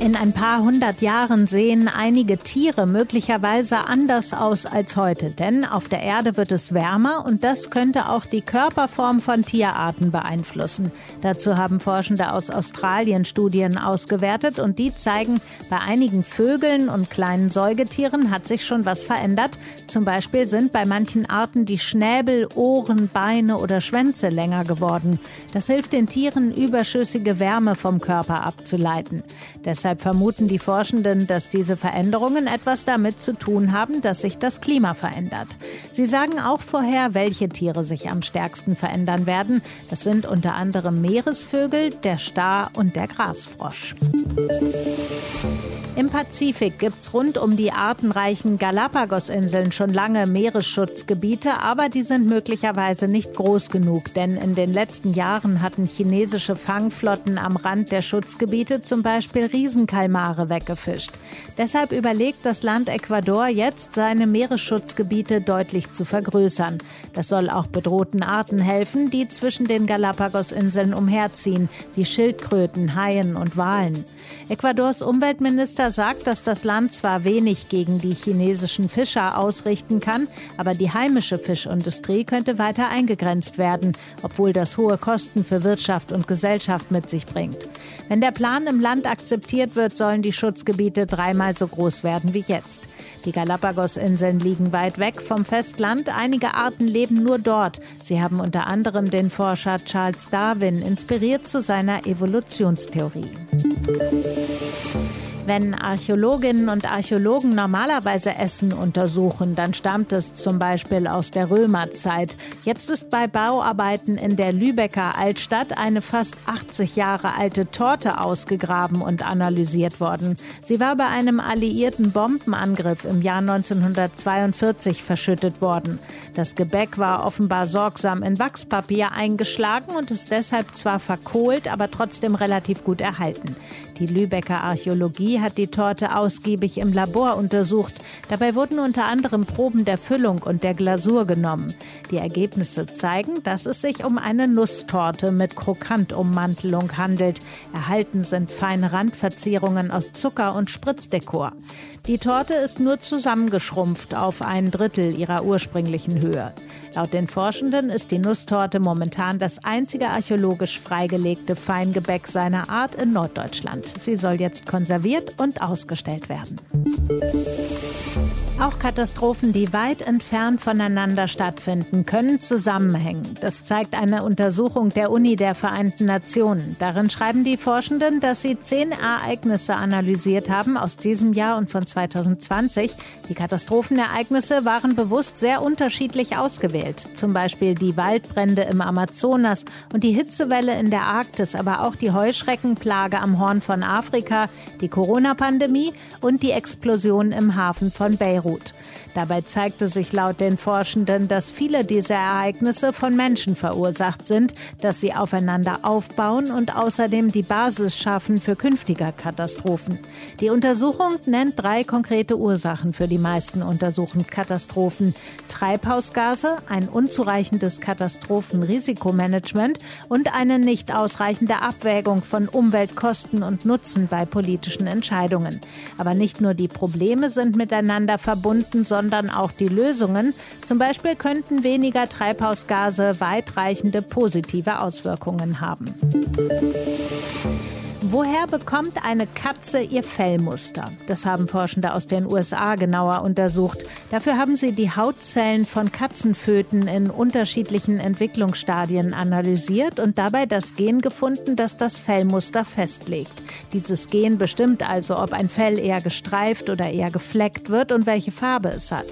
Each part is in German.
In ein paar hundert Jahren sehen einige Tiere möglicherweise anders aus als heute, denn auf der Erde wird es wärmer und das könnte auch die Körperform von Tierarten beeinflussen. Dazu haben Forschende aus Australien Studien ausgewertet und die zeigen, bei einigen Vögeln und kleinen Säugetieren hat sich schon was verändert. Zum Beispiel sind bei manchen Arten die Schnäbel, Ohren, Beine oder Schwänze länger geworden. Das hilft den Tieren, überschüssige Wärme vom Körper abzuleiten. Deshalb vermuten die Forschenden, dass diese Veränderungen etwas damit zu tun haben, dass sich das Klima verändert. Sie sagen auch vorher, welche Tiere sich am stärksten verändern werden. Das sind unter anderem Meeresvögel, der Star und der Grasfrosch. Im Pazifik gibt es rund um die artenreichen Galapagos-Inseln schon lange Meeresschutzgebiete, aber die sind möglicherweise nicht groß genug, denn in den letzten Jahren hatten chinesische Fangflotten am Rand der Schutzgebiete zum Beispiel Riesenkalmare weggefischt. Deshalb überlegt das Land Ecuador jetzt, seine Meeresschutzgebiete deutlich zu vergrößern. Das soll auch bedrohten Arten helfen, die zwischen den Galapagos-Inseln umherziehen, wie Schildkröten, Haien und Walen. Ecuadors Umweltminister Minister sagt, dass das Land zwar wenig gegen die chinesischen Fischer ausrichten kann, aber die heimische Fischindustrie könnte weiter eingegrenzt werden, obwohl das hohe Kosten für Wirtschaft und Gesellschaft mit sich bringt. Wenn der Plan im Land akzeptiert wird, sollen die Schutzgebiete dreimal so groß werden wie jetzt. Die Galapagos-Inseln liegen weit weg vom Festland. Einige Arten leben nur dort. Sie haben unter anderem den Forscher Charles Darwin inspiriert zu seiner Evolutionstheorie. Wenn Archäologinnen und Archäologen normalerweise Essen untersuchen, dann stammt es zum Beispiel aus der Römerzeit. Jetzt ist bei Bauarbeiten in der Lübecker Altstadt eine fast 80 Jahre alte Torte ausgegraben und analysiert worden. Sie war bei einem alliierten Bombenangriff im Jahr 1942 verschüttet worden. Das Gebäck war offenbar sorgsam in Wachspapier eingeschlagen und ist deshalb zwar verkohlt, aber trotzdem relativ gut erhalten. Die Lübecker Archäologie hat die Torte ausgiebig im Labor untersucht. Dabei wurden unter anderem Proben der Füllung und der Glasur genommen. Die Ergebnisse zeigen, dass es sich um eine Nusstorte mit Krokantummantelung handelt. Erhalten sind feine Randverzierungen aus Zucker und Spritzdekor. Die Torte ist nur zusammengeschrumpft auf ein Drittel ihrer ursprünglichen Höhe. Laut den Forschenden ist die Nusstorte momentan das einzige archäologisch freigelegte Feingebäck seiner Art in Norddeutschland. Sie soll jetzt konserviert und ausgestellt werden. Auch Katastrophen, die weit entfernt voneinander stattfinden, können zusammenhängen. Das zeigt eine Untersuchung der Uni der Vereinten Nationen. Darin schreiben die Forschenden, dass sie zehn Ereignisse analysiert haben aus diesem Jahr und von 2020. Die Katastrophenereignisse waren bewusst sehr unterschiedlich ausgewählt. Zum Beispiel die Waldbrände im Amazonas und die Hitzewelle in der Arktis, aber auch die Heuschreckenplage am Horn von Afrika, die Corona-Pandemie und die Explosion im Hafen von Beirut. Beirut. Dabei zeigte sich laut den Forschenden, dass viele dieser Ereignisse von Menschen verursacht sind, dass sie aufeinander aufbauen und außerdem die Basis schaffen für künftige Katastrophen. Die Untersuchung nennt drei konkrete Ursachen für die meisten untersuchten Katastrophen. Treibhausgase, ein unzureichendes Katastrophenrisikomanagement und eine nicht ausreichende Abwägung von Umweltkosten und Nutzen bei politischen Entscheidungen. Aber nicht nur die Probleme sind miteinander verbunden, sondern sondern auch die Lösungen. Zum Beispiel könnten weniger Treibhausgase weitreichende positive Auswirkungen haben. Woher bekommt eine Katze ihr Fellmuster? Das haben Forschende aus den USA genauer untersucht. Dafür haben sie die Hautzellen von Katzenföten in unterschiedlichen Entwicklungsstadien analysiert und dabei das Gen gefunden, das das Fellmuster festlegt. Dieses Gen bestimmt also, ob ein Fell eher gestreift oder eher gefleckt wird und welche Farbe es hat.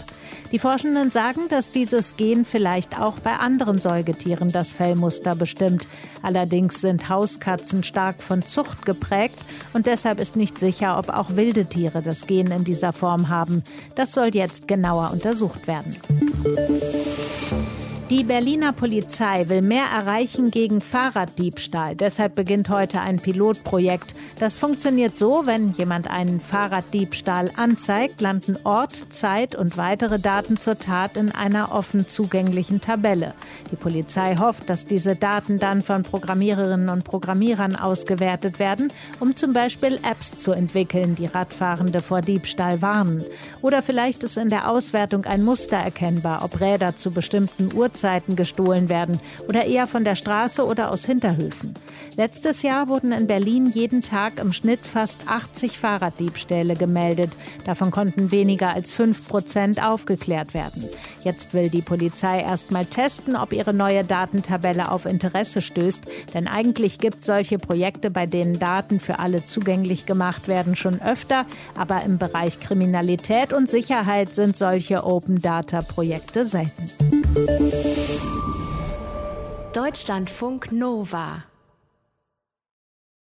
Die Forschenden sagen, dass dieses Gen vielleicht auch bei anderen Säugetieren das Fellmuster bestimmt. Allerdings sind Hauskatzen stark von Zucht geprägt und deshalb ist nicht sicher, ob auch wilde Tiere das Gen in dieser Form haben. Das soll jetzt genauer untersucht werden. Die Berliner Polizei will mehr erreichen gegen Fahrraddiebstahl. Deshalb beginnt heute ein Pilotprojekt. Das funktioniert so, wenn jemand einen Fahrraddiebstahl anzeigt, landen Ort, Zeit und weitere Daten zur Tat in einer offen zugänglichen Tabelle. Die Polizei hofft, dass diese Daten dann von Programmiererinnen und Programmierern ausgewertet werden, um zum Beispiel Apps zu entwickeln, die Radfahrende vor Diebstahl warnen. Oder vielleicht ist in der Auswertung ein Muster erkennbar, ob Räder zu bestimmten Uhrzeiten Uhrzeiten gestohlen werden oder eher von der Straße oder aus Hinterhöfen. Letztes Jahr wurden in Berlin jeden Tag im Schnitt fast 80 Fahrraddiebstähle gemeldet. Davon konnten weniger als 5 Prozent aufgeklärt werden. Jetzt will die Polizei erst mal testen, ob ihre neue Datentabelle auf Interesse stößt. Denn eigentlich gibt es solche Projekte, bei denen Daten für alle zugänglich gemacht werden, schon öfter. Aber im Bereich Kriminalität und Sicherheit sind solche Open Data Projekte selten. Deutschlandfunk Nova